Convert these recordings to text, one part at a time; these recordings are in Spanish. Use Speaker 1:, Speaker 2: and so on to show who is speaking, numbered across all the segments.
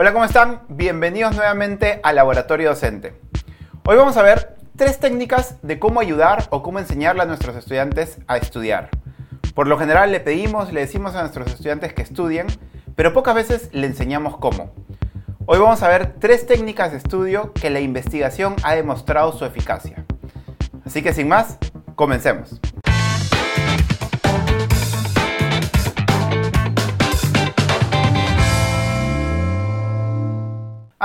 Speaker 1: Hola, ¿cómo están? Bienvenidos nuevamente al Laboratorio Docente. Hoy vamos a ver tres técnicas de cómo ayudar o cómo enseñarle a nuestros estudiantes a estudiar. Por lo general le pedimos, le decimos a nuestros estudiantes que estudien, pero pocas veces le enseñamos cómo. Hoy vamos a ver tres técnicas de estudio que la investigación ha demostrado su eficacia. Así que sin más, comencemos.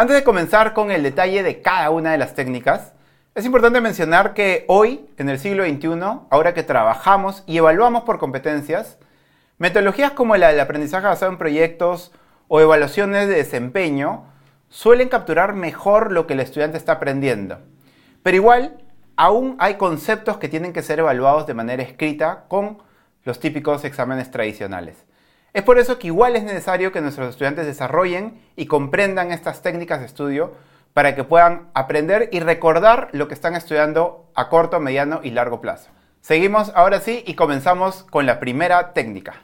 Speaker 1: Antes de comenzar con el detalle de cada una de las técnicas, es importante mencionar que hoy, en el siglo XXI, ahora que trabajamos y evaluamos por competencias, metodologías como la del aprendizaje basado en proyectos o evaluaciones de desempeño suelen capturar mejor lo que el estudiante está aprendiendo. Pero igual, aún hay conceptos que tienen que ser evaluados de manera escrita con los típicos exámenes tradicionales. Es por eso que igual es necesario que nuestros estudiantes desarrollen y comprendan estas técnicas de estudio para que puedan aprender y recordar lo que están estudiando a corto, mediano y largo plazo. Seguimos ahora sí y comenzamos con la primera técnica.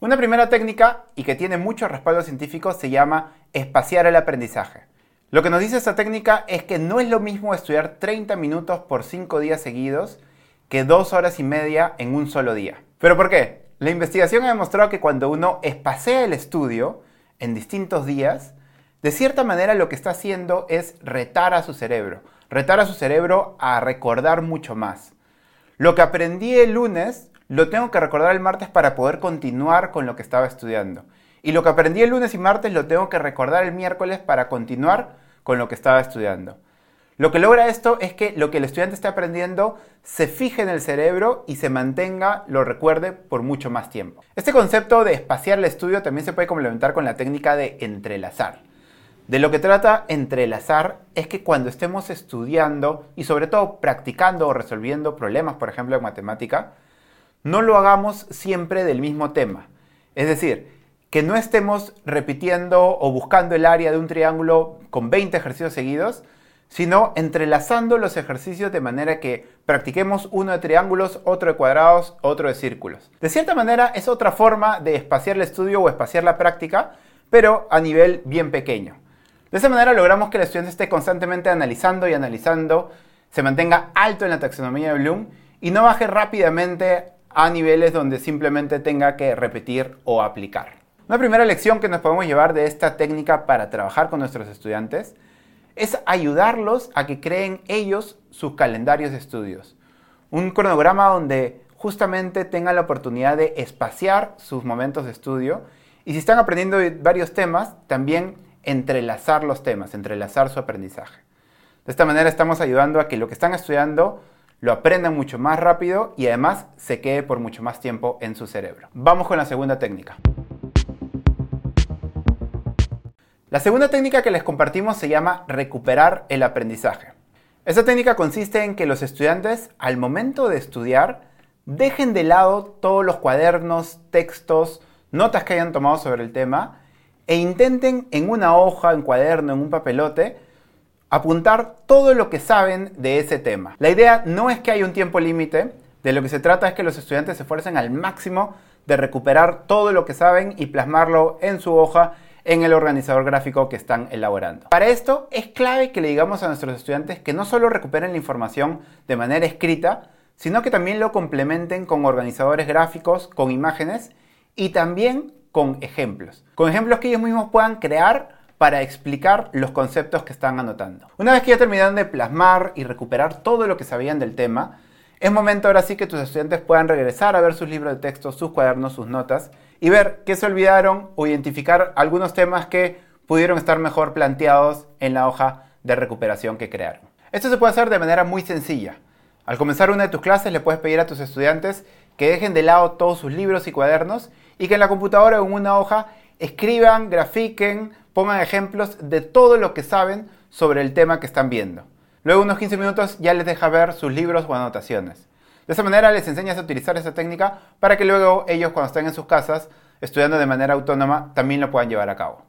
Speaker 1: Una primera técnica y que tiene mucho respaldo científico se llama espaciar el aprendizaje. Lo que nos dice esta técnica es que no es lo mismo estudiar 30 minutos por 5 días seguidos que 2 horas y media en un solo día. ¿Pero por qué? La investigación ha demostrado que cuando uno espacea el estudio en distintos días, de cierta manera lo que está haciendo es retar a su cerebro, retar a su cerebro a recordar mucho más. Lo que aprendí el lunes lo tengo que recordar el martes para poder continuar con lo que estaba estudiando. Y lo que aprendí el lunes y martes lo tengo que recordar el miércoles para continuar con lo que estaba estudiando. Lo que logra esto es que lo que el estudiante esté aprendiendo se fije en el cerebro y se mantenga, lo recuerde por mucho más tiempo. Este concepto de espaciar el estudio también se puede complementar con la técnica de entrelazar. De lo que trata entrelazar es que cuando estemos estudiando y sobre todo practicando o resolviendo problemas, por ejemplo en matemática, no lo hagamos siempre del mismo tema. Es decir, que no estemos repitiendo o buscando el área de un triángulo con 20 ejercicios seguidos, sino entrelazando los ejercicios de manera que practiquemos uno de triángulos, otro de cuadrados, otro de círculos. De cierta manera es otra forma de espaciar el estudio o espaciar la práctica, pero a nivel bien pequeño. De esa manera logramos que el estudiante esté constantemente analizando y analizando, se mantenga alto en la taxonomía de Bloom y no baje rápidamente a niveles donde simplemente tenga que repetir o aplicar. Una primera lección que nos podemos llevar de esta técnica para trabajar con nuestros estudiantes es ayudarlos a que creen ellos sus calendarios de estudios. Un cronograma donde justamente tengan la oportunidad de espaciar sus momentos de estudio y si están aprendiendo varios temas, también entrelazar los temas, entrelazar su aprendizaje. De esta manera estamos ayudando a que lo que están estudiando lo aprendan mucho más rápido y además se quede por mucho más tiempo en su cerebro. Vamos con la segunda técnica. La segunda técnica que les compartimos se llama recuperar el aprendizaje. Esta técnica consiste en que los estudiantes al momento de estudiar dejen de lado todos los cuadernos, textos, notas que hayan tomado sobre el tema e intenten en una hoja, en cuaderno, en un papelote, apuntar todo lo que saben de ese tema. La idea no es que haya un tiempo límite, de lo que se trata es que los estudiantes se esfuercen al máximo de recuperar todo lo que saben y plasmarlo en su hoja en el organizador gráfico que están elaborando. Para esto es clave que le digamos a nuestros estudiantes que no solo recuperen la información de manera escrita, sino que también lo complementen con organizadores gráficos, con imágenes y también con ejemplos. Con ejemplos que ellos mismos puedan crear para explicar los conceptos que están anotando. Una vez que ya terminaron de plasmar y recuperar todo lo que sabían del tema, es momento ahora sí que tus estudiantes puedan regresar a ver sus libros de texto, sus cuadernos, sus notas y ver qué se olvidaron o identificar algunos temas que pudieron estar mejor planteados en la hoja de recuperación que crearon. Esto se puede hacer de manera muy sencilla. Al comenzar una de tus clases le puedes pedir a tus estudiantes que dejen de lado todos sus libros y cuadernos y que en la computadora o en una hoja escriban, grafiquen, pongan ejemplos de todo lo que saben sobre el tema que están viendo. Luego unos 15 minutos ya les deja ver sus libros o anotaciones. De esa manera les enseñas a utilizar esa técnica para que luego ellos cuando estén en sus casas estudiando de manera autónoma también lo puedan llevar a cabo.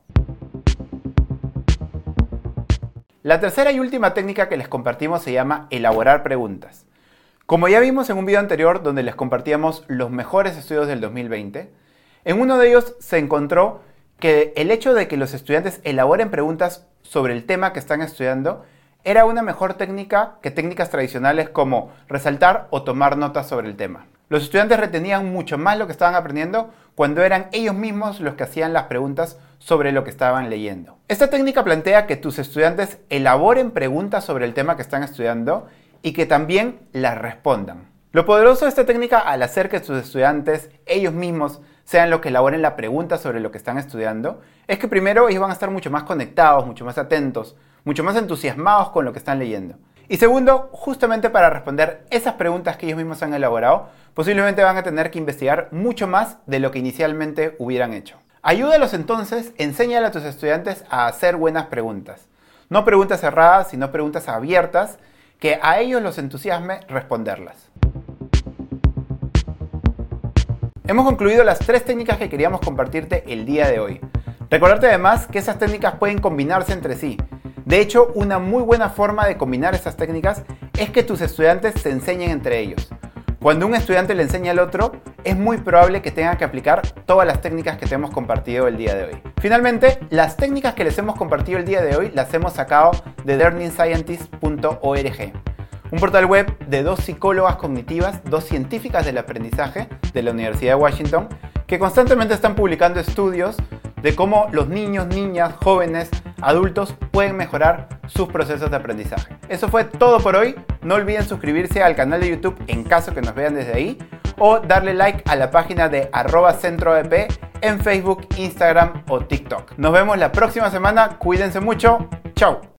Speaker 1: La tercera y última técnica que les compartimos se llama elaborar preguntas. Como ya vimos en un video anterior donde les compartíamos los mejores estudios del 2020, En uno de ellos se encontró que el hecho de que los estudiantes elaboren preguntas sobre el tema que están estudiando era una mejor técnica que técnicas tradicionales como resaltar o tomar notas sobre el tema. Los estudiantes retenían mucho más lo que estaban aprendiendo cuando eran ellos mismos los que hacían las preguntas sobre lo que estaban leyendo. Esta técnica plantea que tus estudiantes elaboren preguntas sobre el tema que están estudiando y que también las respondan. Lo poderoso de esta técnica al hacer que tus estudiantes ellos mismos sean los que elaboren la pregunta sobre lo que están estudiando, es que primero ellos van a estar mucho más conectados, mucho más atentos, mucho más entusiasmados con lo que están leyendo. Y segundo, justamente para responder esas preguntas que ellos mismos han elaborado, posiblemente van a tener que investigar mucho más de lo que inicialmente hubieran hecho. Ayúdalos entonces, enséñale a tus estudiantes a hacer buenas preguntas. No preguntas cerradas, sino preguntas abiertas que a ellos los entusiasme responderlas. Hemos concluido las tres técnicas que queríamos compartirte el día de hoy. Recordarte además que esas técnicas pueden combinarse entre sí. De hecho, una muy buena forma de combinar estas técnicas es que tus estudiantes se enseñen entre ellos. Cuando un estudiante le enseña al otro, es muy probable que tenga que aplicar todas las técnicas que te hemos compartido el día de hoy. Finalmente, las técnicas que les hemos compartido el día de hoy las hemos sacado de learningscientist.org un portal web de dos psicólogas cognitivas, dos científicas del aprendizaje de la Universidad de Washington, que constantemente están publicando estudios de cómo los niños, niñas, jóvenes, adultos pueden mejorar sus procesos de aprendizaje. Eso fue todo por hoy. No olviden suscribirse al canal de YouTube en caso que nos vean desde ahí o darle like a la página de arroba centroep en Facebook, Instagram o TikTok. Nos vemos la próxima semana. Cuídense mucho. Chao.